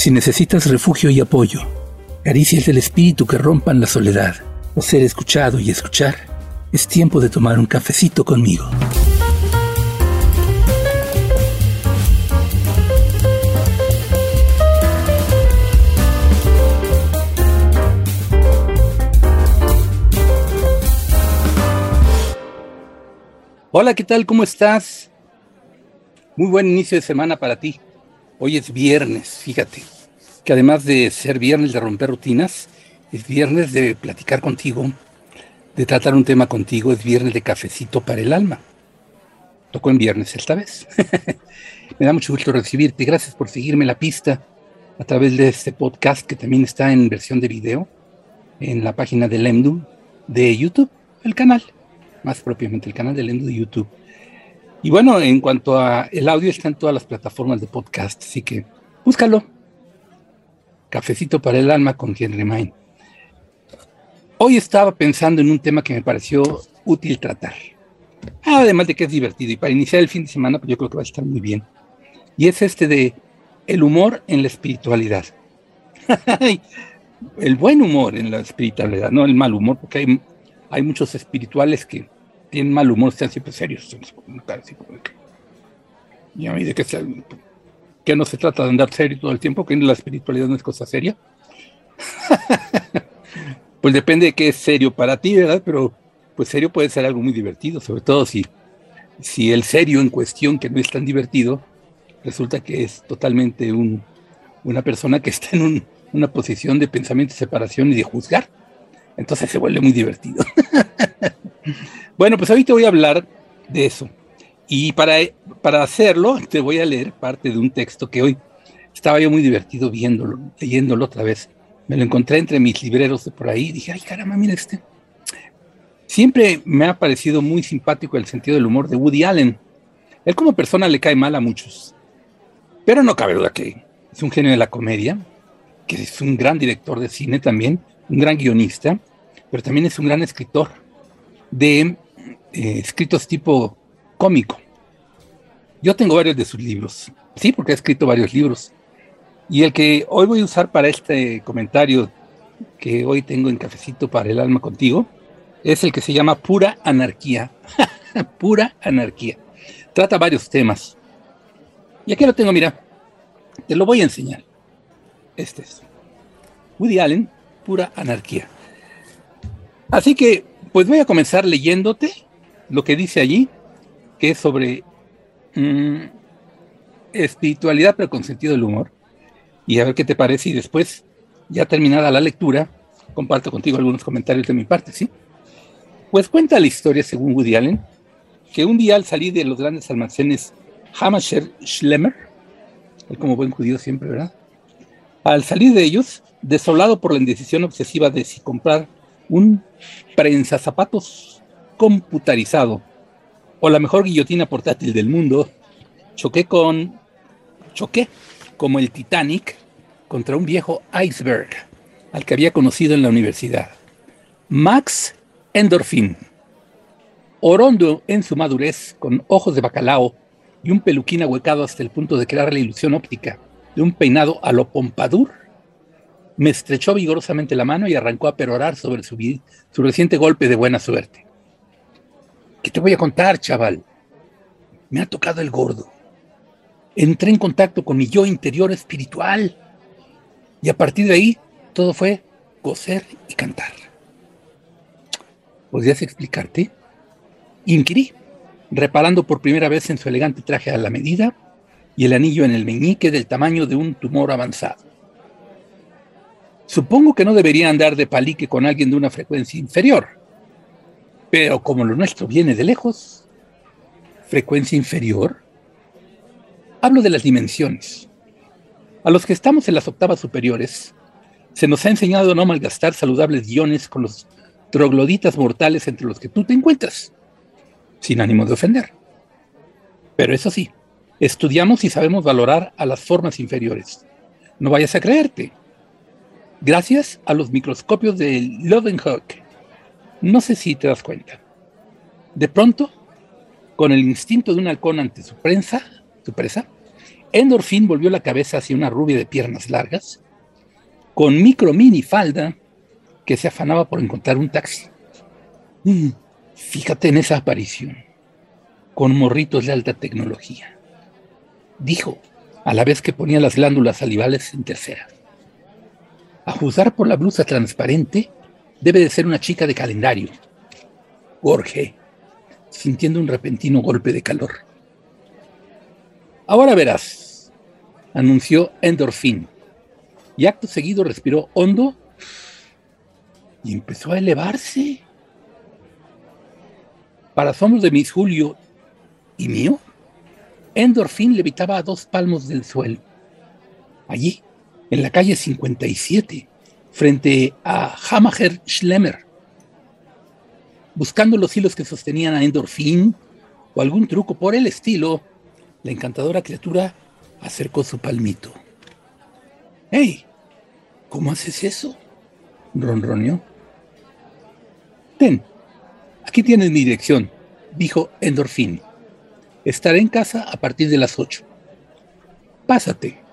Si necesitas refugio y apoyo, caricias del espíritu que rompan la soledad, o ser escuchado y escuchar, es tiempo de tomar un cafecito conmigo. Hola, ¿qué tal? ¿Cómo estás? Muy buen inicio de semana para ti. Hoy es viernes, fíjate, que además de ser viernes de romper rutinas, es viernes de platicar contigo, de tratar un tema contigo, es viernes de cafecito para el alma. Tocó en viernes esta vez. Me da mucho gusto recibirte. Gracias por seguirme la pista a través de este podcast que también está en versión de video en la página de Lemdu de YouTube, el canal más propiamente el canal de Lendo de YouTube. Y bueno, en cuanto a el audio, está en todas las plataformas de podcast, así que búscalo. Cafecito para el alma con Henry Main. Hoy estaba pensando en un tema que me pareció útil tratar. Además de que es divertido y para iniciar el fin de semana, pues yo creo que va a estar muy bien. Y es este de el humor en la espiritualidad. el buen humor en la espiritualidad, no el mal humor, porque hay hay muchos espirituales que tienen mal humor, están siempre serios. Y a mí de que, que no se trata de andar serio todo el tiempo, que la espiritualidad no es cosa seria. pues depende de qué es serio para ti, ¿verdad? Pero pues serio puede ser algo muy divertido, sobre todo si, si el serio en cuestión, que no es tan divertido, resulta que es totalmente un, una persona que está en una posición de pensamiento separación y de juzgar. Entonces se vuelve muy divertido. bueno, pues ahorita voy a hablar de eso. Y para, para hacerlo, te voy a leer parte de un texto que hoy estaba yo muy divertido viéndolo, leyéndolo otra vez. Me lo encontré entre mis libreros de por ahí y dije, ay caramba, mira este. Siempre me ha parecido muy simpático el sentido del humor de Woody Allen. Él como persona le cae mal a muchos. Pero no cabe duda que es un genio de la comedia, que es un gran director de cine también, un gran guionista, pero también es un gran escritor de eh, escritos tipo cómico. Yo tengo varios de sus libros, sí, porque ha escrito varios libros. Y el que hoy voy a usar para este comentario que hoy tengo en Cafecito para el Alma contigo es el que se llama Pura Anarquía. Pura Anarquía. Trata varios temas. Y aquí lo tengo, mira. Te lo voy a enseñar. Este es. Woody Allen, Pura Anarquía. Así que, pues voy a comenzar leyéndote lo que dice allí, que es sobre mm, espiritualidad, pero con sentido del humor. Y a ver qué te parece. Y después, ya terminada la lectura, comparto contigo algunos comentarios de mi parte, ¿sí? Pues cuenta la historia, según Woody Allen, que un día al salir de los grandes almacenes Hamasher Schlemmer, como buen judío siempre, ¿verdad? Al salir de ellos, desolado por la indecisión obsesiva de si comprar un prensa zapatos computarizado o la mejor guillotina portátil del mundo, choqué con choqué como el Titanic contra un viejo iceberg al que había conocido en la universidad. Max Endorphin, orondo en su madurez, con ojos de bacalao y un peluquín ahuecado hasta el punto de crear la ilusión óptica de un peinado a lo Pompadour, me estrechó vigorosamente la mano y arrancó a perorar sobre su, su reciente golpe de buena suerte. ¿Qué te voy a contar, chaval? Me ha tocado el gordo. Entré en contacto con mi yo interior espiritual y a partir de ahí todo fue coser y cantar. ¿Podrías explicarte? Inquirí, reparando por primera vez en su elegante traje a la medida y el anillo en el meñique del tamaño de un tumor avanzado. Supongo que no debería andar de palique con alguien de una frecuencia inferior. Pero como lo nuestro viene de lejos, frecuencia inferior, hablo de las dimensiones. A los que estamos en las octavas superiores, se nos ha enseñado a no malgastar saludables guiones con los trogloditas mortales entre los que tú te encuentras, sin ánimo de ofender. Pero eso sí, estudiamos y sabemos valorar a las formas inferiores. No vayas a creerte gracias a los microscopios de Lovenhoek. No sé si te das cuenta. De pronto, con el instinto de un halcón ante su prensa, su presa, Endorfin volvió la cabeza hacia una rubia de piernas largas, con micro mini falda, que se afanaba por encontrar un taxi. Mm, fíjate en esa aparición, con morritos de alta tecnología. Dijo, a la vez que ponía las glándulas salivales en tercera. A juzgar por la blusa transparente, debe de ser una chica de calendario. Jorge, sintiendo un repentino golpe de calor. Ahora verás, anunció Endorfin, y acto seguido respiró hondo y empezó a elevarse. Para asombros de Miss Julio y mío, Endorfin levitaba a dos palmos del suelo. Allí, en la calle 57, frente a Hamacher Schlemmer. Buscando los hilos que sostenían a Endorfin o algún truco por el estilo, la encantadora criatura acercó su palmito. ¡Hey! ¿Cómo haces eso? ronroneó. Ten, aquí tienes mi dirección, dijo Endorfin. Estaré en casa a partir de las ocho. Pásate.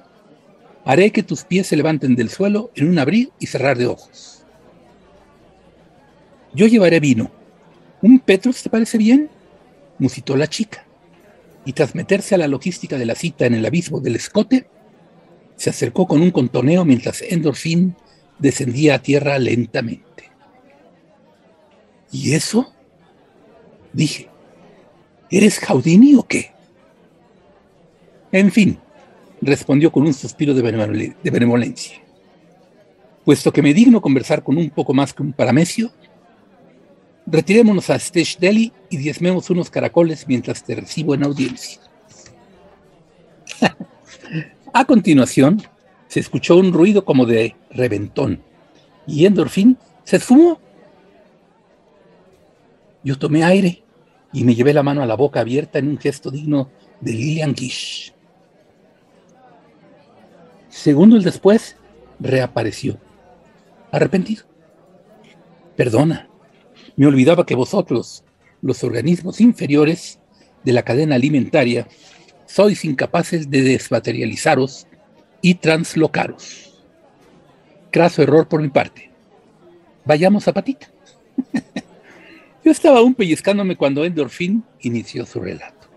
Haré que tus pies se levanten del suelo en un abrir y cerrar de ojos. Yo llevaré vino. ¿Un Petrus te parece bien? musitó la chica. Y tras meterse a la logística de la cita en el abismo del escote, se acercó con un contoneo mientras Endorfin descendía a tierra lentamente. ¿Y eso? Dije. ¿Eres Jaudini o qué? En fin, respondió con un suspiro de, benevolencia. Puesto que me digno conversar con un poco más que un paramecio, retirémonos a Stage Delhi y diezmemos unos caracoles mientras te recibo en audiencia. a continuación, se escuchó un ruido como de reventón y Endorfin se esfumó. Yo tomé aire y me llevé la mano a la boca abierta en un gesto digno de Lillian Gish. Segundos después, reapareció, arrepentido. Perdona, me olvidaba que vosotros, los organismos inferiores de la cadena alimentaria, sois incapaces de desmaterializaros y translocaros. Craso error por mi parte. Vayamos a patita. Yo estaba aún pellizcándome cuando Endorfin inició su relato.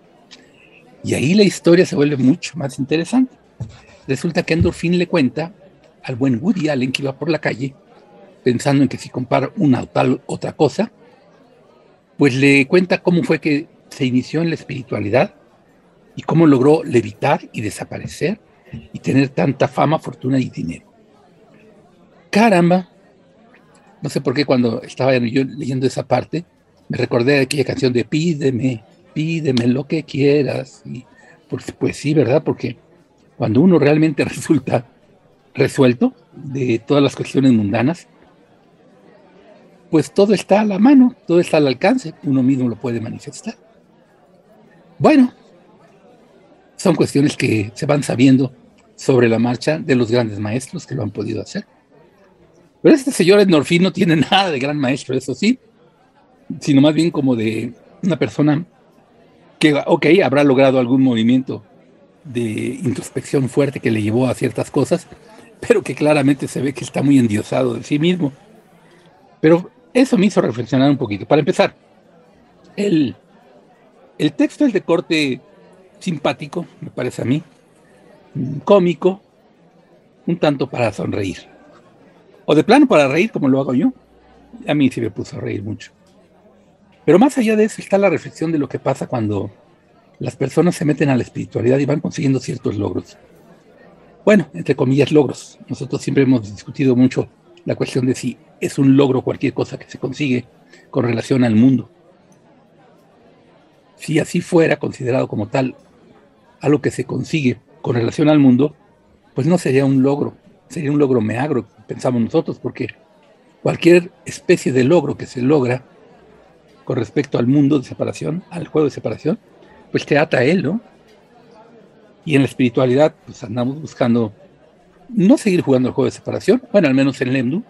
Y ahí la historia se vuelve mucho más interesante. Resulta que Endorfin le cuenta al buen Woody Allen que iba por la calle, pensando en que si compara una o tal otra cosa, pues le cuenta cómo fue que se inició en la espiritualidad y cómo logró levitar y desaparecer y tener tanta fama, fortuna y dinero. Caramba, no sé por qué cuando estaba yo leyendo esa parte, me recordé de aquella canción de Pídeme, pídeme lo que quieras. Y pues, pues sí, ¿verdad? Porque cuando uno realmente resulta resuelto de todas las cuestiones mundanas, pues todo está a la mano, todo está al alcance, uno mismo lo puede manifestar. Bueno, son cuestiones que se van sabiendo sobre la marcha de los grandes maestros que lo han podido hacer. Pero este señor Endorfín no tiene nada de gran maestro, eso sí, sino más bien como de una persona que, ok, habrá logrado algún movimiento de introspección fuerte que le llevó a ciertas cosas, pero que claramente se ve que está muy endiosado de sí mismo. Pero eso me hizo reflexionar un poquito. Para empezar, el, el texto es de corte simpático, me parece a mí, cómico, un tanto para sonreír. O de plano para reír, como lo hago yo. A mí sí me puso a reír mucho. Pero más allá de eso está la reflexión de lo que pasa cuando las personas se meten a la espiritualidad y van consiguiendo ciertos logros. Bueno, entre comillas, logros. Nosotros siempre hemos discutido mucho la cuestión de si es un logro cualquier cosa que se consigue con relación al mundo. Si así fuera considerado como tal algo que se consigue con relación al mundo, pues no sería un logro, sería un logro meagro, pensamos nosotros, porque cualquier especie de logro que se logra con respecto al mundo de separación, al juego de separación, pues te ata a él, ¿no? Y en la espiritualidad, pues andamos buscando no seguir jugando el juego de separación, bueno, al menos en Lemdu,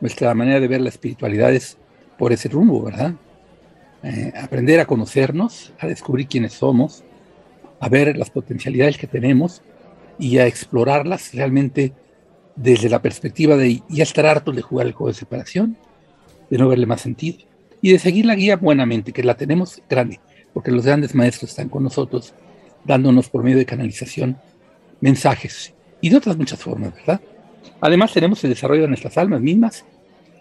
nuestra manera de ver la espiritualidad es por ese rumbo, ¿verdad? Eh, aprender a conocernos, a descubrir quiénes somos, a ver las potencialidades que tenemos y a explorarlas realmente desde la perspectiva de ya estar hartos de jugar el juego de separación, de no verle más sentido y de seguir la guía buenamente, que la tenemos grande, porque los grandes maestros están con nosotros, dándonos por medio de canalización mensajes y de otras muchas formas, ¿verdad? Además tenemos el desarrollo de nuestras almas mismas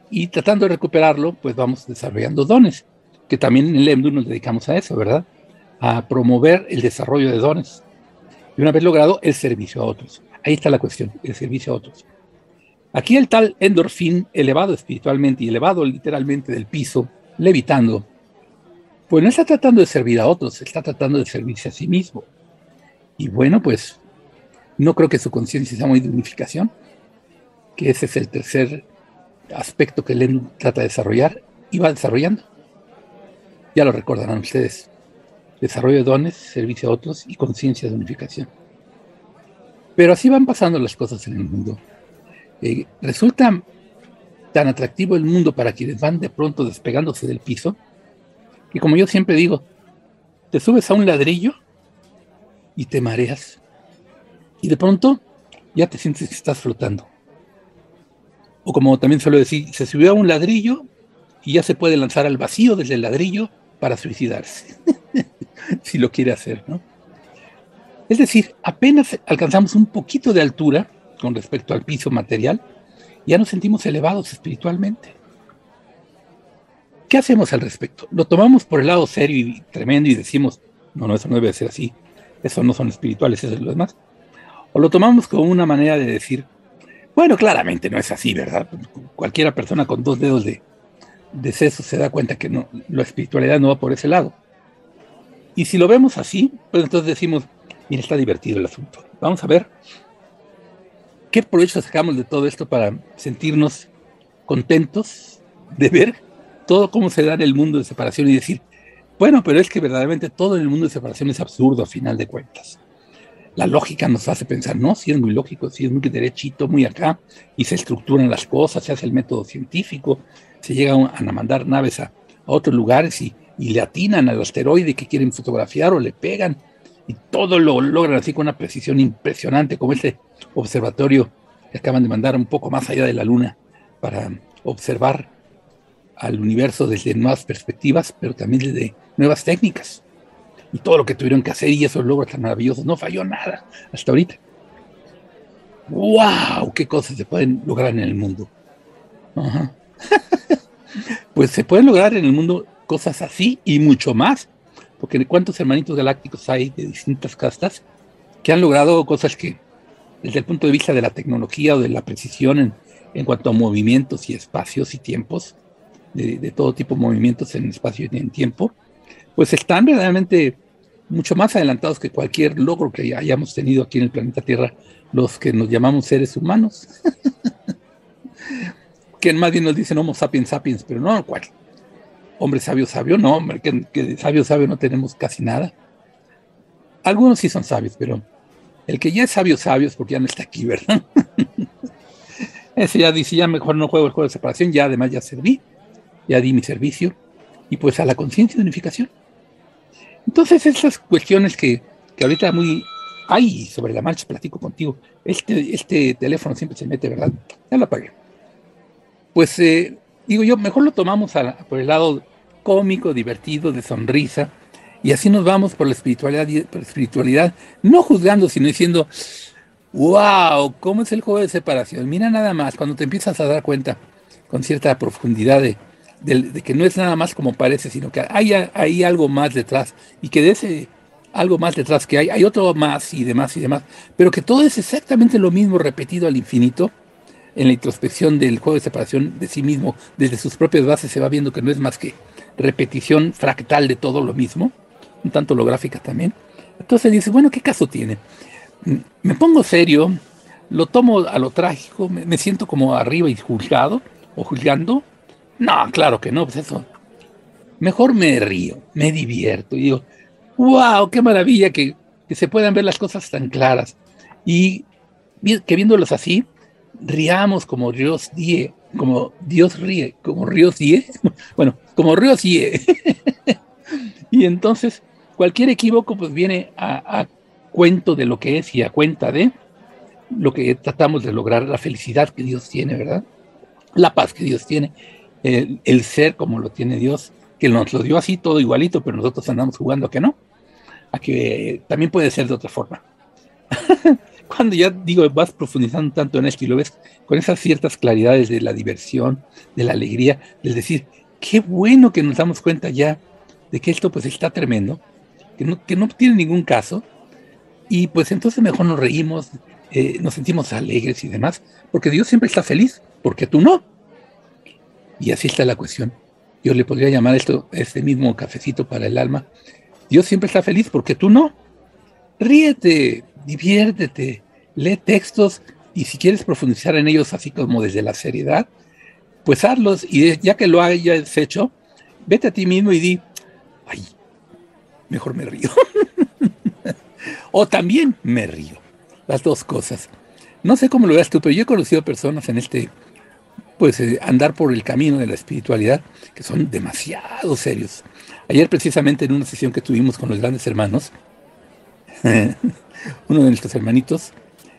y tratando de recuperarlo, pues vamos desarrollando dones, que también en el EMDU nos dedicamos a eso, ¿verdad? A promover el desarrollo de dones. Y una vez logrado, el servicio a otros. Ahí está la cuestión, el servicio a otros. Aquí el tal endorfín, elevado espiritualmente y elevado literalmente del piso, levitando, pues no está tratando de servir a otros, está tratando de servirse a sí mismo. Y bueno, pues no creo que su conciencia sea muy de unificación, que ese es el tercer aspecto que Len trata de desarrollar y va desarrollando. Ya lo recordarán ustedes. Desarrollo de dones, servicio a otros y conciencia de unificación. Pero así van pasando las cosas en el mundo. Eh, resulta tan atractivo el mundo para quienes van de pronto despegándose del piso, que como yo siempre digo, te subes a un ladrillo y te mareas. Y de pronto ya te sientes que estás flotando. O como también suelo decir, se subió a un ladrillo y ya se puede lanzar al vacío desde el ladrillo para suicidarse, si lo quiere hacer, ¿no? Es decir, apenas alcanzamos un poquito de altura con respecto al piso material, ya nos sentimos elevados espiritualmente. ¿Qué hacemos al respecto? Lo tomamos por el lado serio y tremendo y decimos, no, no, eso no debe ser así, eso no son espirituales, eso es lo demás. O lo tomamos como una manera de decir, bueno, claramente no es así, ¿verdad? Cualquiera persona con dos dedos de, de seso se da cuenta que no, la espiritualidad no va por ese lado. Y si lo vemos así, pues entonces decimos, mira, está divertido el asunto. Vamos a ver qué provecho sacamos de todo esto para sentirnos contentos de ver todo cómo se da en el mundo de separación y decir, bueno, pero es que verdaderamente todo en el mundo de separación es absurdo a final de cuentas la lógica nos hace pensar, no, si es muy lógico, si es muy derechito, muy acá, y se estructuran las cosas, se hace el método científico, se llegan a mandar naves a, otros lugares y, le atinan al asteroide que quieren fotografiar o le pegan, y todo lo logran así con una precisión impresionante, como este observatorio que acaban de mandar un poco más allá de la Luna para observar al universo desde nuevas perspectivas, pero también desde nuevas técnicas y todo lo que tuvieron que hacer y esos logros tan maravillosos. No falló nada hasta ahorita. ¡Wow! ¿Qué cosas se pueden lograr en el mundo? pues se pueden lograr en el mundo cosas así y mucho más. Porque cuántos hermanitos galácticos hay de distintas castas que han logrado cosas que, desde el punto de vista de la tecnología o de la precisión en, en cuanto a movimientos y espacios y tiempos, de, todo tipo de movimientos en espacio y en tiempo, pues están verdaderamente mucho más adelantados que cualquier logro que hayamos tenido aquí en el planeta Tierra, los que nos llamamos seres humanos. que más bien nos dicen Homo sapiens sapiens, pero no, ¿cuál? Hombre sabio sabio, no, hombre, que, que sabio sabio no tenemos casi nada. Algunos sí son sabios, pero el que ya es sabio sabio es porque ya no está aquí, ¿verdad? Ese ya dice, ya mejor no juego el juego de separación, ya además ya serví, ya di mi servicio, y pues a la conciencia de unificación. Entonces, esas cuestiones que, que ahorita muy hay sobre la marcha, platico contigo. Este, este teléfono siempre se mete, ¿verdad? Ya lo apagué. Pues eh, digo yo, mejor lo tomamos por el lado cómico, divertido, de sonrisa, y así nos vamos por la espiritualidad, por la espiritualidad no juzgando, sino diciendo, wow, ¿cómo es el juego de separación? Mira nada más, cuando te empiezas a dar cuenta con cierta profundidad de, de, que no es nada más como parece, sino que hay, hay algo más detrás y que de ese algo más detrás que hay, hay otro más y demás y demás, pero que todo es exactamente lo mismo repetido al infinito en la introspección del juego de separación de sí mismo, desde sus propias bases se va viendo que no es más que repetición fractal de todo lo mismo, un tanto holográfica también. Entonces dice, bueno, ¿qué caso tiene? Me pongo serio, lo tomo a lo trágico, me siento como arriba y juzgado o juzgando, no, claro que no, pues eso. Mejor me río, me divierto y digo, wow, qué maravilla que, se puedan ver las cosas tan claras. Y que viéndolos así, riamos como Dios die, como Dios ríe, como Ríos die, bueno, como Ríos die. y entonces cualquier equívoco pues viene a, cuento de lo que es y a cuenta de lo que tratamos de lograr, la felicidad que Dios tiene, ¿verdad? La paz que Dios tiene, el, ser como lo tiene Dios, que nos lo dio así todo igualito, pero nosotros andamos jugando a que no, a que también puede ser de otra forma. Cuando ya digo, vas profundizando tanto en esto y lo ves con esas ciertas claridades de la diversión, de la alegría, del decir, qué bueno que nos damos cuenta ya de que esto pues está tremendo, que no, que no tiene ningún caso, y pues entonces mejor nos reímos, eh, nos sentimos alegres y demás, porque Dios siempre está feliz, porque tú no. Y así está la cuestión. Yo le podría llamar esto, este mismo cafecito para el alma. Dios siempre está feliz porque tú no. Ríete, diviértete, lee textos y si quieres profundizar en ellos así como desde la seriedad, pues hazlos y ya que lo hayas hecho, vete a ti mismo y di, ay, mejor me río. o también me río. Las dos cosas. No sé cómo lo veas tú, pero yo he conocido personas en este, pues, eh, andar por el camino de la espiritualidad que son demasiado serios. Ayer precisamente en una sesión que tuvimos con los grandes hermanos, uno de nuestros hermanitos,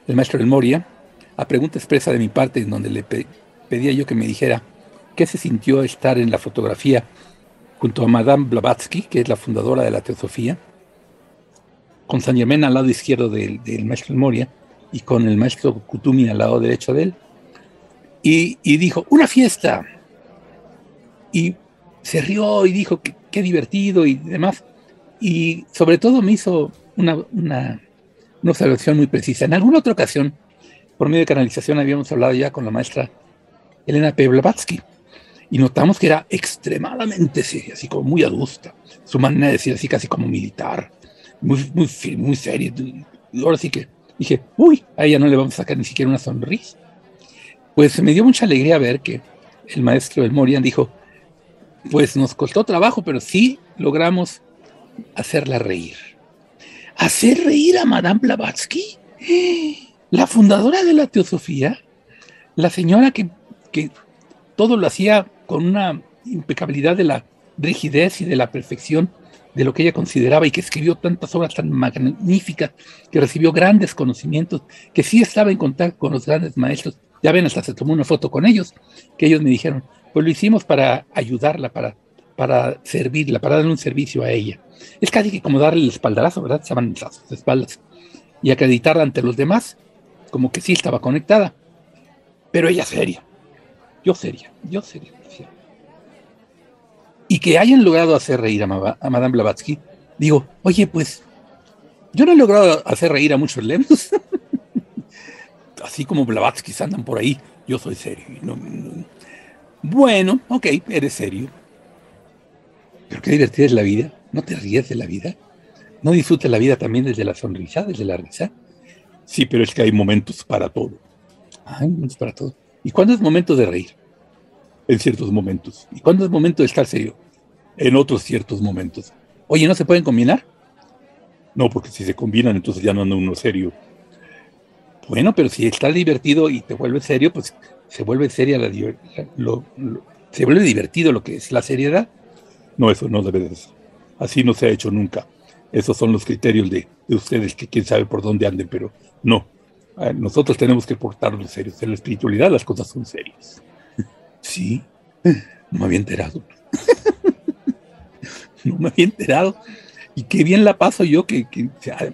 el maestro del Moria, a pregunta expresa de mi parte, en donde le pedía yo que me dijera qué se sintió estar en la fotografía junto a Madame Blavatsky, que es la fundadora de la Teosofía, con San Germán al lado izquierdo del, maestro del Moria y con el maestro Kutumi al lado derecho de él. Y, dijo, una fiesta. Y se rió y dijo, qué divertido y demás. Y sobre todo me hizo una, una, observación muy precisa. En alguna otra ocasión, por medio de canalización, habíamos hablado ya con la maestra Elena P. Blavatsky y notamos que era extremadamente seria, así como muy adusta. Su manera de decir así casi como militar, muy, muy, muy seria. Y ahora sí que dije, uy, a ella no le vamos a sacar ni siquiera una sonrisa. Pues me dio mucha alegría ver que el maestro del Morian dijo, pues nos costó trabajo, pero sí logramos hacerla reír hacer reír a Madame Blavatsky, la fundadora de la teosofía, la señora que, todo lo hacía con una impecabilidad de la rigidez y de la perfección de lo que ella consideraba y que escribió tantas obras tan magníficas, que recibió grandes conocimientos, que sí estaba en contacto con los grandes maestros. Ya ven, hasta se tomó una foto con ellos, que ellos me dijeron, pues lo hicimos para ayudarla, para, para servirla, para darle un servicio a ella. Es casi que como darle el espaldarazo, ¿verdad? Se llaman las espaldas. Y acreditarla ante los demás, como que sí estaba conectada. Pero ella seria. Yo seria, yo seria. Y que hayan logrado hacer reír a, Madame Blavatsky, digo, oye, pues, yo no he logrado hacer reír a muchos lemos. Así como Blavatsky andan por ahí, yo soy serio. Bueno, ok, eres serio. Pero qué divertida es la vida. ¿No te ríes de la vida? ¿No disfrutas la vida también desde la sonrisa, desde la risa? Sí, pero es que hay momentos para todo. Hay momentos para todo. ¿Y cuándo es momento de reír? En ciertos momentos. ¿Y cuándo es momento de estar serio? En otros ciertos momentos. Oye, ¿no se pueden combinar? No, porque si se combinan, entonces ya no anda uno serio. Bueno, pero si estás divertido y te vuelves serio, pues se vuelve seria la, se vuelve divertido lo que es la seriedad. No, eso no debe de ser. Así no se ha hecho nunca. Esos son los criterios de, ustedes que quién sabe por dónde anden, pero no. Nosotros tenemos que portarnos serios. En la espiritualidad las cosas son serias. Sí, no me había enterado. no me había enterado. Y qué bien la paso yo que,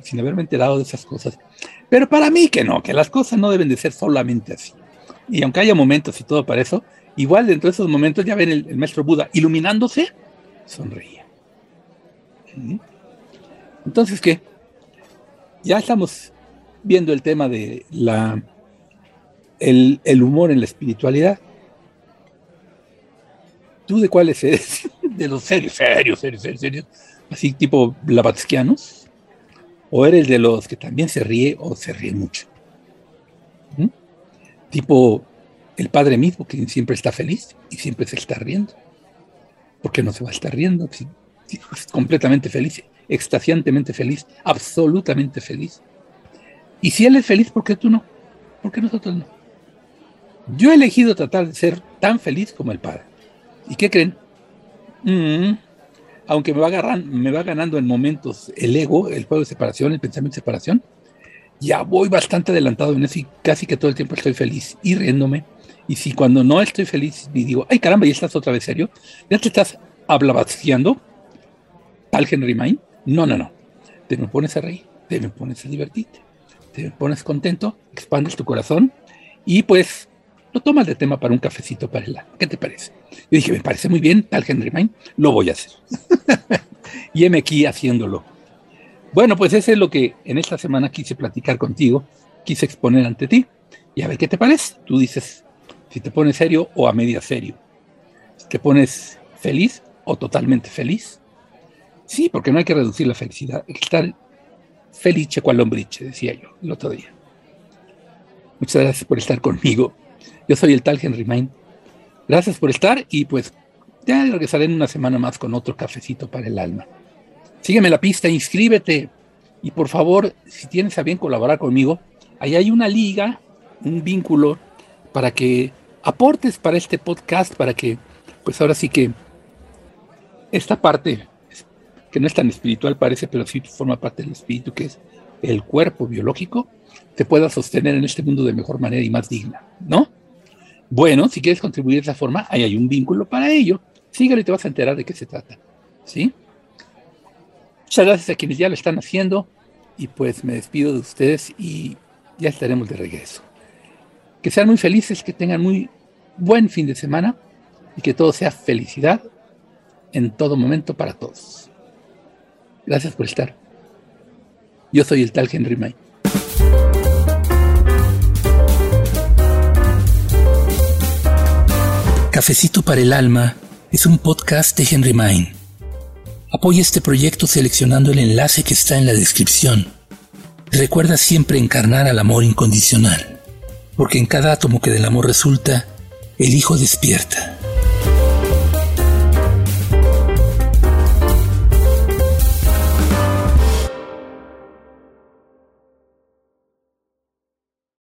sin haberme enterado de esas cosas. Pero para mí que no, que las cosas no deben de ser solamente así. Y aunque haya momentos y todo para eso, igual dentro de esos momentos ya ven el, el maestro Buda iluminándose, sonreía. Entonces, ¿qué? Ya estamos viendo el tema de la el, humor en la espiritualidad. ¿Tú de cuáles eres? ¿De los serios, serios, serios, serios, serios? Así tipo blavatskianos. ¿O eres de los que también se ríe o se ríe mucho? ¿Mm? Tipo el padre mismo que siempre está feliz y siempre se está riendo. ¿Por qué no se va a estar riendo? completamente feliz, extasiantemente feliz, absolutamente feliz. Y si él es feliz, ¿por qué tú no? ¿Por qué nosotros no? Yo he elegido tratar de ser tan feliz como el Padre. ¿Y qué creen? Mm, aunque me va, ganando en momentos el ego, el juego de separación, el pensamiento de separación, ya voy bastante adelantado en eso y casi que todo el tiempo estoy feliz y riéndome. Y si cuando no estoy feliz y digo, ay caramba, ya estás otra vez serio, ya te estás hablabaciando, tal Henry Main, no, no, no, te me pones a reír, te me pones a divertirte, te me pones contento, expandes tu corazón y pues lo tomas de tema para un cafecito para el ¿Qué te parece? Yo dije, me parece muy bien, tal Henry Main, lo voy a hacer. y heme aquí haciéndolo. Bueno, pues eso es lo que en esta semana quise platicar contigo, quise exponer ante ti y a ver qué te parece. Tú dices si te pones serio o a media serio. Te pones feliz o totalmente feliz. Sí, porque no hay que reducir la felicidad, hay que estar feliz cual lombriche, decía yo el otro día. Muchas gracias por estar conmigo. Yo soy el tal Henry Main. Gracias por estar y pues ya regresaré en una semana más con otro cafecito para el alma. Sígueme la pista, inscríbete. Y por favor, si tienes a bien colaborar conmigo, ahí hay una liga, un vínculo para que aportes para este podcast, para que, pues ahora sí que esta parte, que no es tan espiritual parece, pero sí forma parte del espíritu, que es el cuerpo biológico, te pueda sostener en este mundo de mejor manera y más digna, ¿no? Bueno, si quieres contribuir de esa forma, ahí hay un vínculo para ello. Síguelo y te vas a enterar de qué se trata, ¿sí? Muchas gracias a quienes ya lo están haciendo y pues me despido de ustedes y ya estaremos de regreso. Que sean muy felices, que tengan muy buen fin de semana y que todo sea felicidad en todo momento para todos. Gracias por estar. Yo soy el tal Henry May. Cafecito para el Alma es un podcast de Henry Main Apoya este proyecto seleccionando el enlace que está en la descripción. Recuerda siempre encarnar al amor incondicional, porque en cada átomo que del amor resulta, el Hijo despierta.